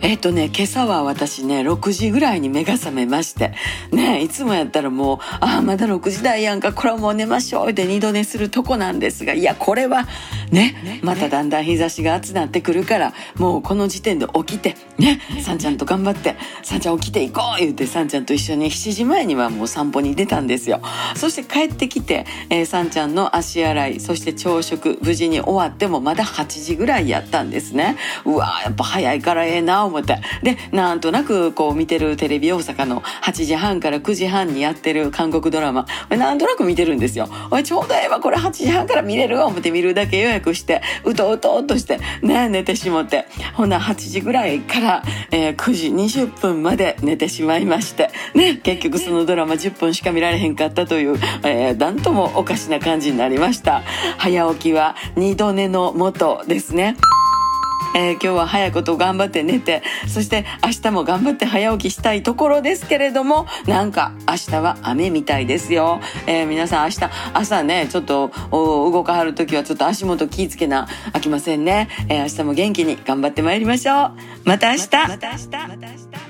えっ、とね、今朝は私ね、6時ぐらいに目が覚めまして、ね、いつもやったらもう、ああ、まだ6時台やんか、これはもう寝ましょうって二度寝するとこなんですが、いや、これはね、まただんだん日差しが暑くなってくるから、もうこの時点で起きて、ね、さんちゃんと頑張って、さんちゃん起きていこう言うて、さんちゃんと一緒に7時前にはもう散歩に出たんですよ。そして帰ってきて、えー、さんちゃんの足洗い、そして朝食、無事に終わってもまだ8時ぐらいやったんですね。うわやっぱ早いからええなって。で、なんとなくこう見てるテレビ大阪の8時半から9時半にやってる韓国ドラマ、なんとなく見てるんですよ。おい、ちょうどええわ、これ8時半から見れるわ思って見るだけ予約して、うとうとうとして、ね、寝てしもって。ほな、8時ぐらいから、えー、9時20分まで寝てしまいまして、ね、結局そのドラマ10分しか見られへんかったという、えー、なんともおかしな感じになりました。早起きは二度寝のもとですね。えー、今日は早いこと頑張って寝て、そして明日も頑張って早起きしたいところですけれども、なんか明日は雨みたいですよ。えー、皆さん明日、朝ね、ちょっと動かはる時はちょっと足元気ぃつけなあきませんね。えー、明日も元気に頑張ってまいりましょう。また明日。また明日。また明日